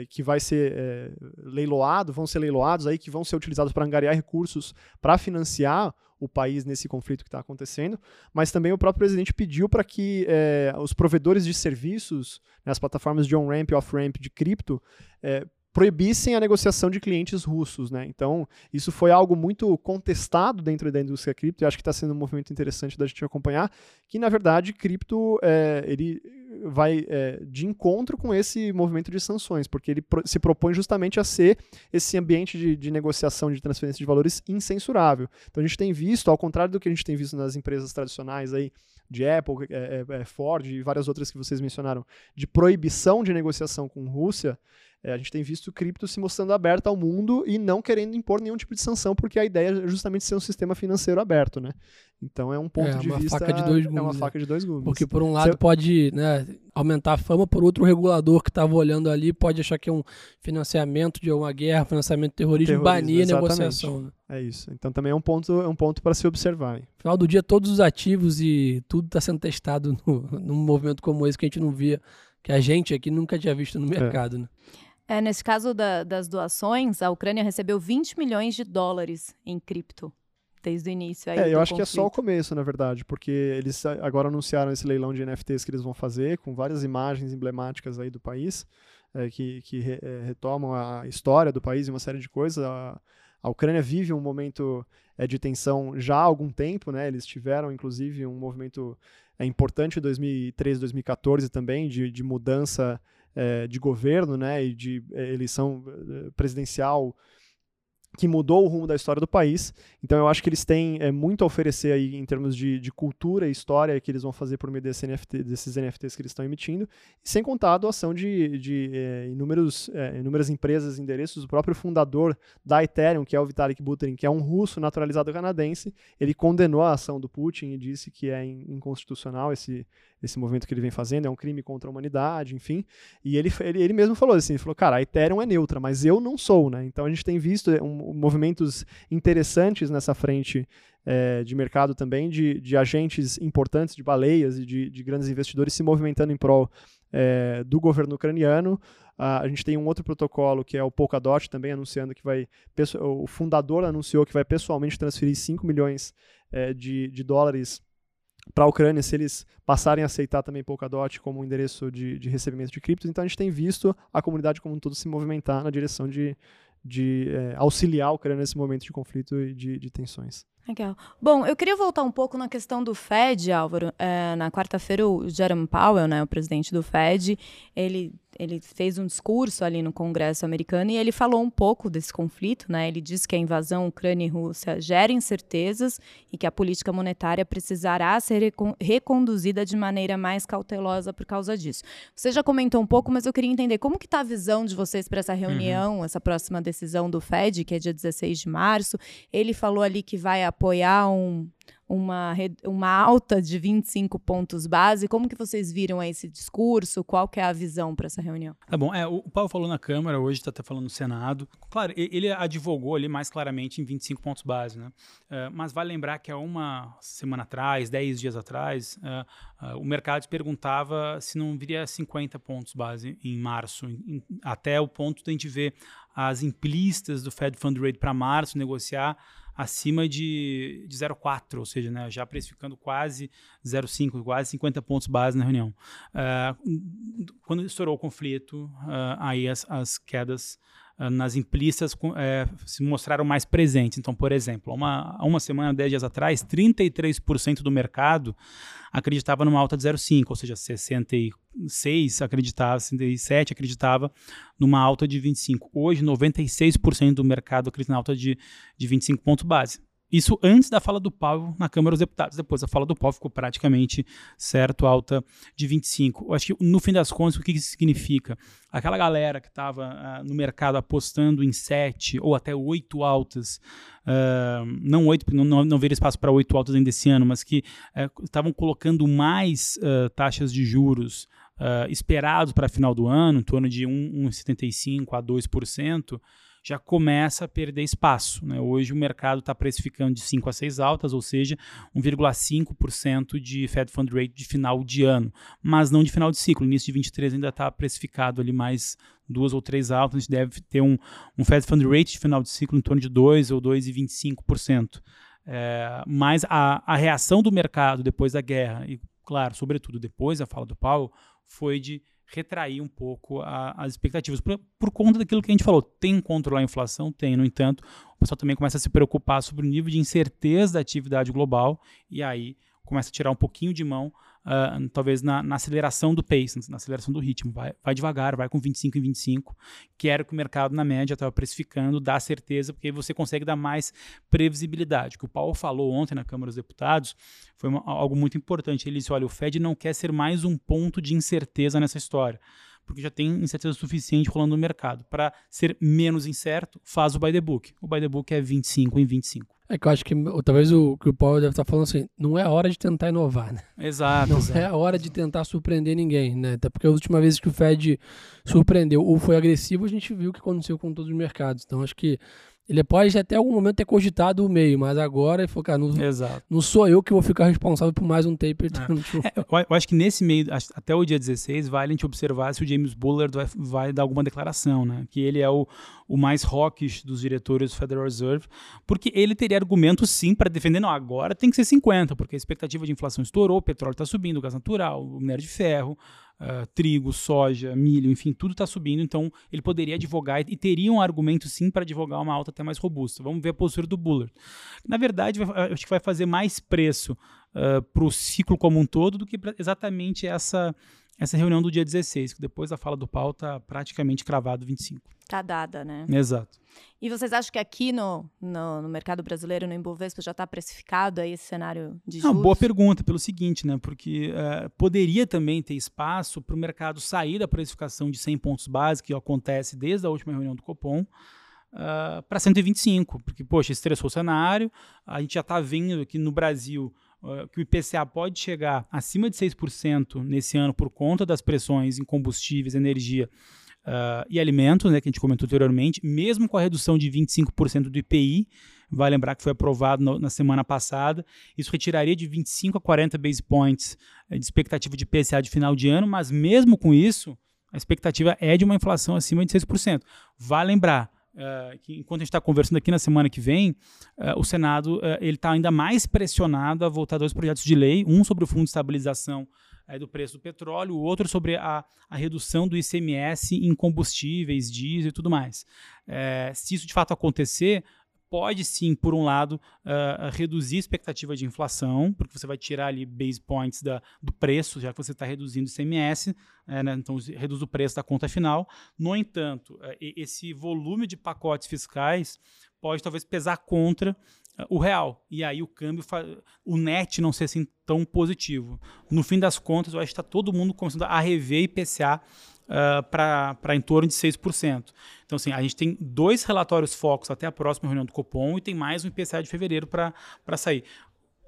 é, que vai ser é, leiloado, vão ser leiloados aí, que vão ser utilizados para angariar recursos para financiar o país nesse conflito que está acontecendo, mas também o próprio presidente pediu para que é, os provedores de serviços, né, as plataformas de on-ramp e off-ramp de cripto, é, proibissem a negociação de clientes russos, né? Então, isso foi algo muito contestado dentro da indústria cripto e acho que está sendo um movimento interessante da gente acompanhar, que na verdade cripto é, ele vai é, de encontro com esse movimento de sanções, porque ele pro, se propõe justamente a ser esse ambiente de, de, negociação de transferência de valores incensurável. Então a gente tem visto, ao contrário do que a gente tem visto nas empresas tradicionais aí de Apple, é, é, é Ford e várias outras que vocês mencionaram, de proibição de negociação com Rússia, é, a gente tem visto cripto se mostrando aberta ao mundo e não querendo impor nenhum tipo de sanção, porque a ideia é justamente ser um sistema financeiro aberto, né? Então é um ponto é, de vista. Faca de dois gumes, é uma né? faca de dois gumes. Porque por um lado Você... pode né, aumentar a fama, por outro, o regulador que estava olhando ali pode achar que é um financiamento de uma guerra, financiamento de terrorismo, terrorismo banir a negociação. Né? É isso. Então também é um ponto, é um ponto para se observar. No final do dia, todos os ativos e tudo está sendo testado no, num movimento como esse que a gente não via, que a gente aqui nunca tinha visto no é. mercado. É. Né? É, nesse caso da, das doações, a Ucrânia recebeu 20 milhões de dólares em cripto desde o início. É, eu acho conflito. que é só o começo, na verdade, porque eles agora anunciaram esse leilão de NFTs que eles vão fazer, com várias imagens emblemáticas aí do país, é, que, que re, é, retomam a história do país e uma série de coisas. A, a Ucrânia vive um momento é, de tensão já há algum tempo, né? Eles tiveram, inclusive, um movimento é, importante em 2013, 2014 também, de, de mudança de governo né, e de é, eleição é, presidencial que mudou o rumo da história do país. Então eu acho que eles têm é, muito a oferecer aí em termos de, de, cultura e história que eles vão fazer por meio desse NFT, desses NFTs que eles estão emitindo, sem contar a doação de, de é, inúmeros, é, inúmeras empresas, endereços. O próprio fundador da Ethereum, que é o Vitalik Buterin, que é um russo naturalizado canadense, ele condenou a ação do Putin e disse que é inconstitucional esse, esse movimento que ele vem fazendo, é um crime contra a humanidade, enfim. E ele, ele, ele mesmo falou assim, ele falou, cara, a Ethereum é neutra, mas eu não sou, né? Então a gente tem visto é, um, movimentos interessantes nessa frente é, de mercado também, de, de agentes importantes, de baleias e de, de grandes investidores se movimentando em prol é, do governo ucraniano. Uh, a gente tem um outro protocolo que é o Polkadot também anunciando que vai. O fundador anunciou que vai pessoalmente transferir 5 milhões é, de, de dólares para a Ucrânia se eles passarem a aceitar também Polkadot como endereço de, de recebimento de criptos. Então a gente tem visto a comunidade como um todo se movimentar na direção de, de é, auxiliar a Ucrânia nesse momento de conflito e de, de tensões. Legal. Bom, eu queria voltar um pouco na questão do Fed, Álvaro. É, na quarta-feira, o Jerome Powell, né, o presidente do Fed, ele ele fez um discurso ali no Congresso americano e ele falou um pouco desse conflito, né? Ele disse que a invasão Ucrânia e Rússia gera incertezas e que a política monetária precisará ser reconduzida de maneira mais cautelosa por causa disso. Você já comentou um pouco, mas eu queria entender como que está a visão de vocês para essa uhum. reunião, uhum. essa próxima decisão do Fed, que é dia 16 de março. Ele falou ali que vai apoiar um uma, uma alta de 25 pontos base. Como que vocês viram esse discurso? Qual que é a visão para essa reunião? Tá bom, é, o Paulo falou na Câmara, hoje está até falando no Senado. Claro, ele advogou ali mais claramente em 25 pontos base, né? Uh, mas vale lembrar que há uma semana atrás, 10 dias atrás, uh, uh, o mercado perguntava se não viria 50 pontos base em março, em, até o ponto de a gente ver as implícitas do Fed Fund Rate para março negociar acima de, de 0,4, ou seja, né, já precificando quase 0,5, quase 50 pontos base na reunião. Uh, quando estourou o conflito, uh, aí as, as quedas nas implícitas se mostraram mais presentes. Então, por exemplo, uma, uma semana, 10 dias atrás, 33% do mercado acreditava numa alta de 0,5, ou seja, 66 acreditava, 67 acreditava numa alta de 25. Hoje, 96% do mercado acredita na alta de, de 25 pontos base. Isso antes da fala do Paulo na Câmara dos Deputados. Depois a fala do Paulo ficou praticamente certo, alta de 25. Eu acho que no fim das contas, o que isso significa? Aquela galera que estava uh, no mercado apostando em 7 ou até 8 altas, uh, não 8, não, não, não espaço para 8 altas ainda esse ano, mas que uh, estavam colocando mais taxas de juros esperados para final do ano, em torno de 1,75% a 2%, já começa a perder espaço. Né? Hoje o mercado está precificando de 5 a 6 altas, ou seja, 1,5% de Fed Fund Rate de final de ano, mas não de final de ciclo. início de 23 ainda está precificado ali mais duas ou três altas, a gente deve ter um, um Fed Fund Rate de final de ciclo em torno de 2 ou 2,25%. É, mas a, a reação do mercado depois da guerra, e claro, sobretudo depois da fala do Powell, foi de retrair um pouco a, as expectativas. Por, por, conta daquilo que a gente falou, tem controlar a inflação? Tem, no entanto, o pessoal também começa a se preocupar sobre o nível de incerteza da atividade global e aí começa a tirar um pouquinho de mão uh, talvez na, na, aceleração do pace, na aceleração do ritmo. Vai, vai devagar, vai com 25 em 25, que era o que o mercado na média estava precificando, dá certeza, porque aí você consegue dar mais previsibilidade. O que o Paulo falou ontem na Câmara dos Deputados foi uma, algo muito importante. Ele disse: olha, o Fed não quer ser mais um ponto de incerteza nessa história porque já tem incerteza suficiente rolando no mercado. Para ser menos incerto, faz o buy the book. O buy the book é 25 em 25. É que eu acho que talvez o que o Paulo deve estar falando assim, não é hora de tentar inovar, né? Exato. Não exato. é a hora de tentar surpreender ninguém, né? Até porque a última vez que o Fed surpreendeu ou foi agressivo, a gente viu o que aconteceu com todos os mercados. Então acho que ele pode até algum momento ter cogitado o meio, mas agora ele falou, cara, não, não sou eu que vou ficar responsável por mais um taper. É. É, eu acho que nesse meio, até o dia 16, vale a gente observar se o James Bullard vai, vai dar alguma declaração, né? Que ele é o, o mais hawkish dos diretores do Federal Reserve, porque ele teria argumento sim para defender, não, agora tem que ser 50, porque a expectativa de inflação estourou, o petróleo está subindo, o gás natural, o minério de ferro, uh, trigo, soja, milho, enfim, tudo está subindo, então ele poderia advogar e teria um argumento sim para advogar uma alta até mais robusta. Vamos ver a postura do Bullard. Na verdade, vai, acho que vai fazer mais preço uh, para o ciclo como um todo do que exatamente essa essa reunião do dia 16, que depois da fala do Paulo está praticamente cravado 25. Tá dada, né? Exato. E vocês acham que aqui no, no, no mercado brasileiro, no Ibovespa, já está precificado aí esse cenário de juros? Uma boa pergunta, pelo seguinte, né? Porque uh, poderia também ter espaço para o mercado sair da precificação de 100 pontos base, que acontece desde a última reunião do Copom, uh, para 125. Porque, poxa, estressou o cenário, a gente já está vendo aqui no Brasil que o IPCA pode chegar acima de 6% nesse ano por conta das pressões em combustíveis, energia uh, e alimentos, né, que a gente comentou anteriormente, mesmo com a redução de 25% do IPI, vai lembrar que foi aprovado no, na semana passada, isso retiraria de 25 a 40 base points uh, de expectativa de IPCA de final de ano, mas mesmo com isso, a expectativa é de uma inflação acima de 6%. Vale lembrar, Uh, que enquanto a gente está conversando aqui na semana que vem, uh, o Senado uh, ele está ainda mais pressionado a votar dois projetos de lei, um sobre o Fundo de Estabilização do preço do petróleo, o outro sobre a, a redução do ICMS em combustíveis, diesel e tudo mais. Se isso de fato acontecer, pode sim, por um lado, uh, reduzir a expectativa de inflação, porque você vai tirar ali base points da, do preço, já que você está reduzindo o ICMS, é, né, então reduz o preço da conta final. No entanto, uh, esse volume de pacotes fiscais pode talvez pesar contra o real. E aí o câmbio, o net não ser assim tão positivo. No fim das contas, eu acho que está todo mundo começando a rever IPCA uh, para em torno de 6%. Então, assim, a gente tem dois relatórios focos até a próxima reunião do Copom e tem mais um IPCA de fevereiro para sair.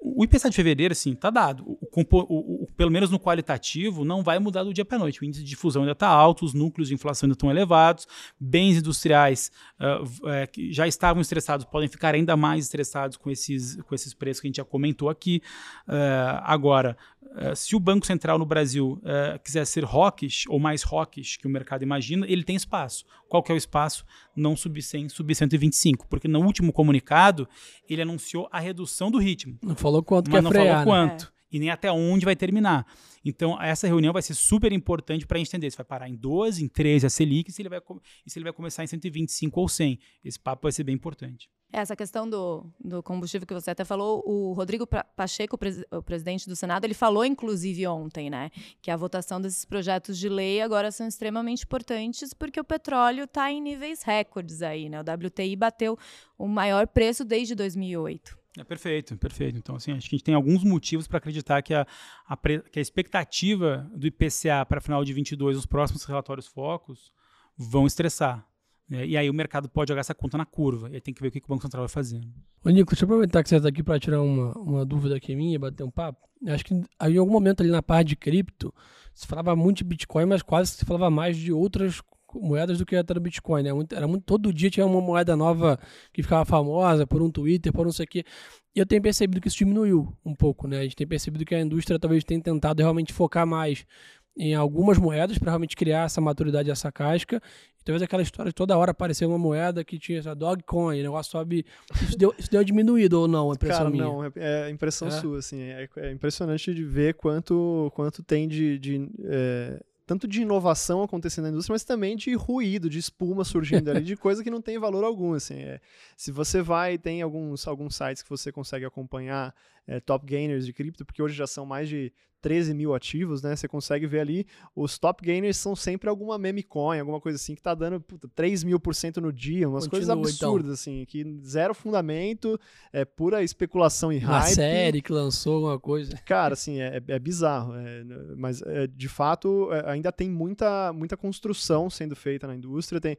O IPCA de fevereiro, assim, tá dado. O, o, o, pelo menos no qualitativo, não vai mudar do dia para noite. O índice de difusão ainda está alto, os núcleos de inflação ainda estão elevados, bens industriais uh, é, que já estavam estressados podem ficar ainda mais estressados com esses, com esses preços que a gente já comentou aqui. Uh, agora, uh, se o Banco Central no Brasil quiser ser hawkish ou mais hawkish que o mercado imagina, ele tem espaço. Qual que é o espaço? Não subir 100, subir 125, porque no último comunicado ele anunciou a redução do ritmo. Não falou quanto mas que não frear, falou né? quanto. É e nem até onde vai terminar. Então, essa reunião vai ser super importante para entender se vai parar em 12, em 13 a Selic, se ele vai, e se ele vai começar em 125 ou 100. Esse papo vai ser bem importante. Essa questão do, do combustível que você até falou, o Rodrigo Pacheco, o, pres, o, presidente do Senado, ele falou inclusive ontem, né, que a votação desses projetos de lei agora são extremamente importantes porque o petróleo está em níveis recordes aí, né? O WTI bateu o maior preço desde 2008. É perfeito, perfeito. Então, assim, acho que a gente tem alguns motivos para acreditar que a, a, que a expectativa do IPCA para final de 22, os próximos relatórios focos, vão estressar. Né? E aí o mercado pode jogar essa conta na curva. E aí tem que ver o que o Banco Central vai fazer. Ô, Nico, deixa eu aproveitar que você está aqui para tirar uma, uma dúvida aqui minha, bater um papo. Acho que em algum momento ali na parte de cripto, se falava muito de Bitcoin, mas quase se falava mais de outras moedas do que até no Bitcoin, né? Era muito, todo dia tinha uma moeda nova que ficava famosa por um Twitter, por não sei o quê. E eu tenho percebido que isso diminuiu um pouco, né? A gente tem percebido que a indústria talvez tenha tentado realmente focar mais em algumas moedas para realmente criar essa maturidade, essa casca. E talvez aquela história de toda hora aparecer uma moeda que tinha essa Dogcoin, o negócio sobe. Isso deu, isso deu diminuído ou não? A impressão Cara, minha? não, é, é impressão é. sua, assim. É, é, impressionante de ver quanto, quanto tem de. de é tanto de inovação acontecendo na indústria, mas também de ruído, de espuma surgindo ali, de coisa que não tem valor algum. Assim, é, se você vai, tem alguns, alguns sites que você consegue acompanhar é, top gainers de cripto, porque hoje já são mais de 13 mil ativos, né? Você consegue ver ali, os top gainers são sempre alguma meme coin, alguma coisa assim, que tá dando puta, 3 mil por cento no dia, umas Continua, coisas então. absurdas, então. assim, que zero fundamento, é pura especulação e Uma hype. série que lançou alguma coisa. Cara, assim, é, é bizarro, é, mas é, de fato é, ainda tem muita, muita construção sendo feita na indústria, tem,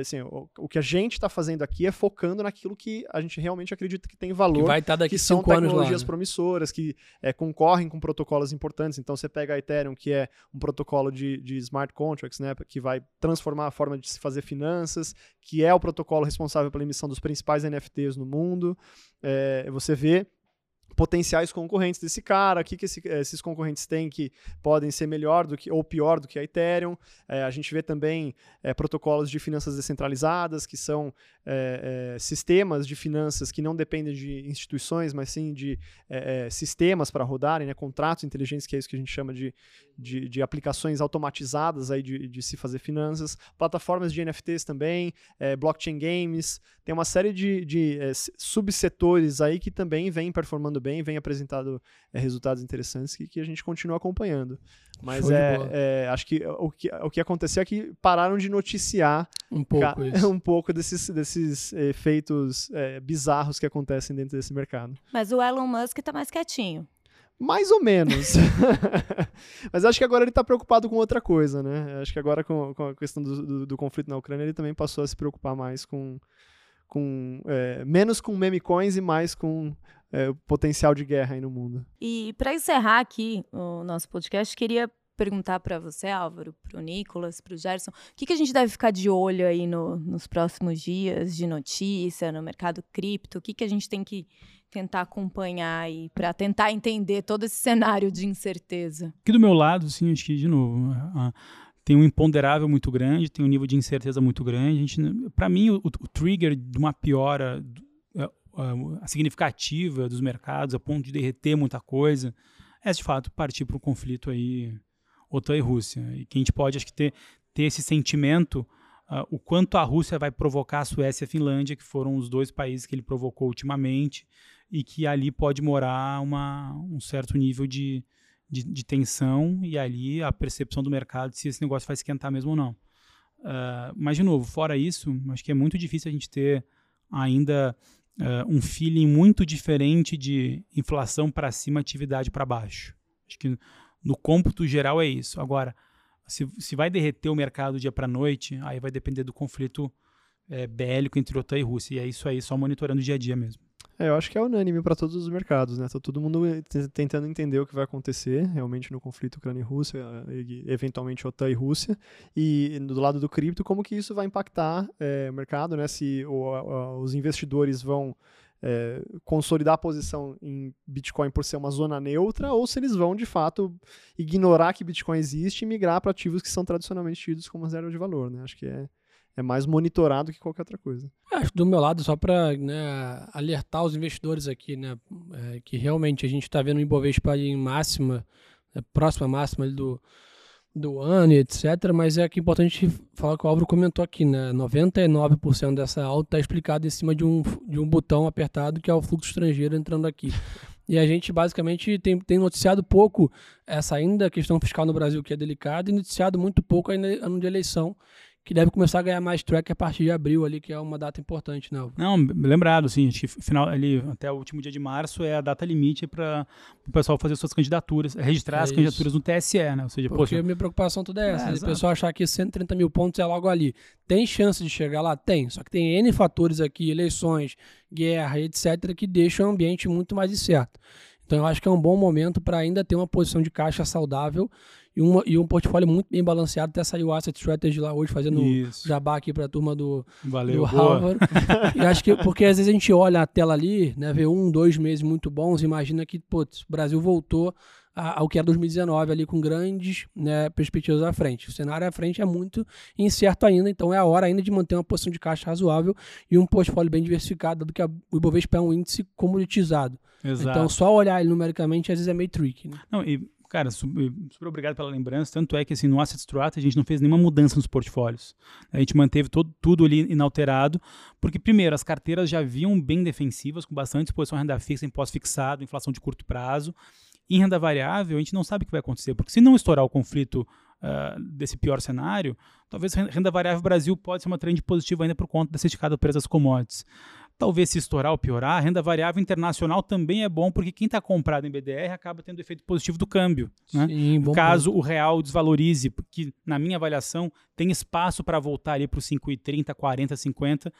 assim, o, o que a gente está fazendo aqui é focando naquilo que a gente realmente acredita que tem valor, que vai estar tá daqui que são tecnologias lá, né? promissoras, que é, concorrem com protocolos importantes. Então você pega a Ethereum, que é um protocolo de, de smart contracts, né, que vai transformar a forma de se fazer finanças, que é o protocolo responsável pela emissão dos principais NFTs no mundo. É, você vê potenciais concorrentes desse cara, o que, que esse, esses concorrentes têm que podem ser melhor do que ou pior do que a Ethereum. É, a gente vê também é, protocolos de finanças descentralizadas, que são é, sistemas de finanças que não dependem de instituições, mas sim de sistemas para rodarem, né, contratos inteligentes, que é isso que a gente chama de, de, de aplicações automatizadas aí de, de, se fazer finanças, plataformas de NFTs também, blockchain games, tem uma série de, de subsetores aí que também vêm performando bem, vem apresentado é, resultados interessantes que, que a gente continua acompanhando. Mas é, é, acho que o, que o que aconteceu é que pararam de noticiar um pouco, um pouco desses, desses efeitos é, bizarros que acontecem dentro desse mercado. Mas o Elon Musk está mais quietinho. Mais ou menos. Mas acho que agora ele está preocupado com outra coisa, né? Acho que agora com, com a questão do, do, do, conflito na Ucrânia ele também passou a se preocupar mais com. com é, menos com meme coins e mais com é, o potencial de guerra aí no mundo. E para encerrar aqui o nosso podcast, queria perguntar para você, Álvaro, para o Nicolas, para o Gerson, o que, que a gente deve ficar de olho aí no, nos próximos dias de notícia, no mercado cripto? O que, que a gente tem que tentar acompanhar aí para tentar entender todo esse cenário de incerteza? Aqui do meu lado, sim, acho que, de novo, tem um imponderável muito grande, tem um nível de incerteza muito grande. Para mim, o, o, trigger de uma piora a significativa dos mercados a ponto de derreter muita coisa, é de fato partir para um conflito aí OTAN e Rússia. E que a gente pode, acho que, ter, ter esse sentimento, uh, o quanto a Rússia vai provocar a Suécia e a Finlândia, que foram os dois países que ele provocou ultimamente, e que ali pode morar uma, um certo nível de, de, de, tensão, e ali a percepção do mercado se esse negócio vai esquentar mesmo ou não. Uh, mas, de novo, fora isso, acho que é muito difícil a gente ter ainda uh, um feeling muito diferente de inflação para cima, atividade para baixo. Acho que no cômputo geral é isso. Agora, se, se vai derreter o mercado dia para noite, aí vai depender do conflito é, bélico entre OTAN e Rússia. E é isso aí, só monitorando o dia a dia mesmo. É, eu acho que é unânime para todos os mercados, né? Tá todo mundo tentando entender o que vai acontecer realmente no conflito Ucrânia e Rússia, eventualmente OTAN e Rússia, e do lado do cripto, como que isso vai impactar é, o mercado, né? Se o, os investidores vão é, consolidar a posição em Bitcoin por ser uma zona neutra, ou se eles vão de fato ignorar que Bitcoin existe e migrar para ativos que são tradicionalmente tidos como zero de valor, né? Acho que é é mais monitorado que qualquer outra coisa. Acho do meu lado, só para né, alertar os investidores aqui, né, é, que realmente a gente está vendo o Ibovespa em máxima, é, próxima máxima do, do ano, etc. Mas é aqui importante falar que o Álvaro comentou aqui, né? 99% dessa alta está explicado em cima de um, de um botão apertado que é o fluxo estrangeiro entrando aqui. E a gente basicamente tem, tem noticiado pouco essa ainda questão fiscal no Brasil, que é delicada, e noticiado muito pouco ainda ano de eleição, que deve começar a ganhar mais track a partir de abril ali, que é uma data importante, né? Não, lembrado, sim, acho que final ali até o último dia de março é a data limite para o pessoal fazer suas candidaturas, registrar é as isso. candidaturas no TSE, né? Ou seja, Porque poxa, a minha preocupação toda é essa, é, o pessoal achar que 130 mil pontos é logo ali. Tem chance de chegar lá? Tem, só que tem N fatores aqui, eleições, guerra, etc., que deixam o ambiente muito mais incerto. Então eu acho que é um bom momento para ainda ter uma posição de caixa saudável e, uma, e um portfólio muito bem balanceado. Até saiu o Asset Strategy lá hoje, fazendo Isso. jabá aqui para a turma do, Valeu, do. Harvard. e acho que, porque às vezes a gente olha a tela ali, né, vê um, dois meses muito bons, imagina que, putz, o Brasil voltou ao que era 2019 ali com grandes né, perspectivas à frente. O cenário à frente é muito incerto ainda, então é a hora ainda de manter uma posição de caixa razoável e um portfólio bem diversificado, dado que a- o Ibovespa é um índice comoditizado. Exato. Então só olhar ele numericamente às vezes é meio tricky. Né? Não, e, cara, su- super obrigado pela lembrança. Tanto é que, assim, no Asset Strategy a gente não fez nenhuma mudança nos portfólios. A gente manteve todo, tudo ali inalterado, porque, primeiro, as carteiras já vinham bem defensivas, com bastante exposição à renda fixa, imposto fixado, inflação de curto prazo. Em renda variável, a gente não sabe o que vai acontecer, porque se não estourar o conflito ah, desse pior cenário, talvez ren- renda variável Brasil pode ser uma trend positiva ainda por conta dessa esticada do preço das commodities. Talvez se estourar ou piorar, a renda variável internacional também é bom, porque quem está comprado em BDR acaba tendo efeito positivo do câmbio. Né? Sim, bom Caso o real desvalorize, porque na minha avaliação tem espaço para voltar ali para os 5,30, 40, 50.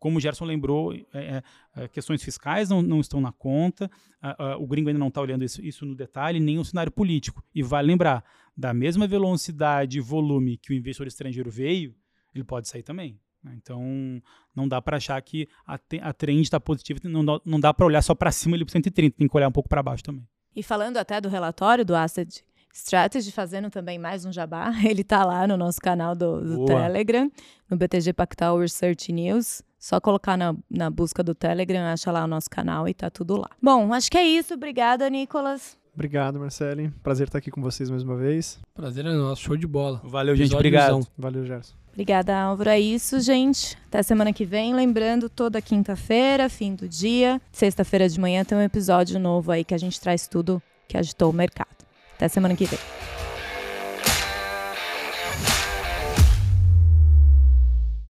Como o Gerson lembrou, é, é, é, questões fiscais não, não estão na conta, a- a- o gringo ainda não está olhando isso, isso no detalhe, nem o cenário político. E vale lembrar, da mesma velocidade e volume que o investidor estrangeiro veio, ele pode sair também. Né? Então, não dá para achar que a, a trend está positiva, não dá, não dá para olhar só para cima ali para 130, tem que olhar um pouco para baixo também. E falando até do relatório do Asset Strategy, fazendo também mais um jabá, ele tá lá no nosso canal do, do. Telegram, no BTG Pactual Research News. Só colocar na, na busca do Telegram, acha lá o nosso canal e tá tudo lá. Bom, acho que é isso. Obrigada, Nicolas. Obrigado, Marcele. Prazer estar aqui com vocês mais uma vez. Prazer é nosso, show de bola. Valeu, gente. Obrigado. Valeu, Gerson. Obrigada, Álvaro. É isso, gente. Até semana que vem. Lembrando, toda quinta-feira, fim do dia, sexta-feira de manhã, tem um episódio novo aí que a gente traz tudo que agitou o mercado. Até semana que vem.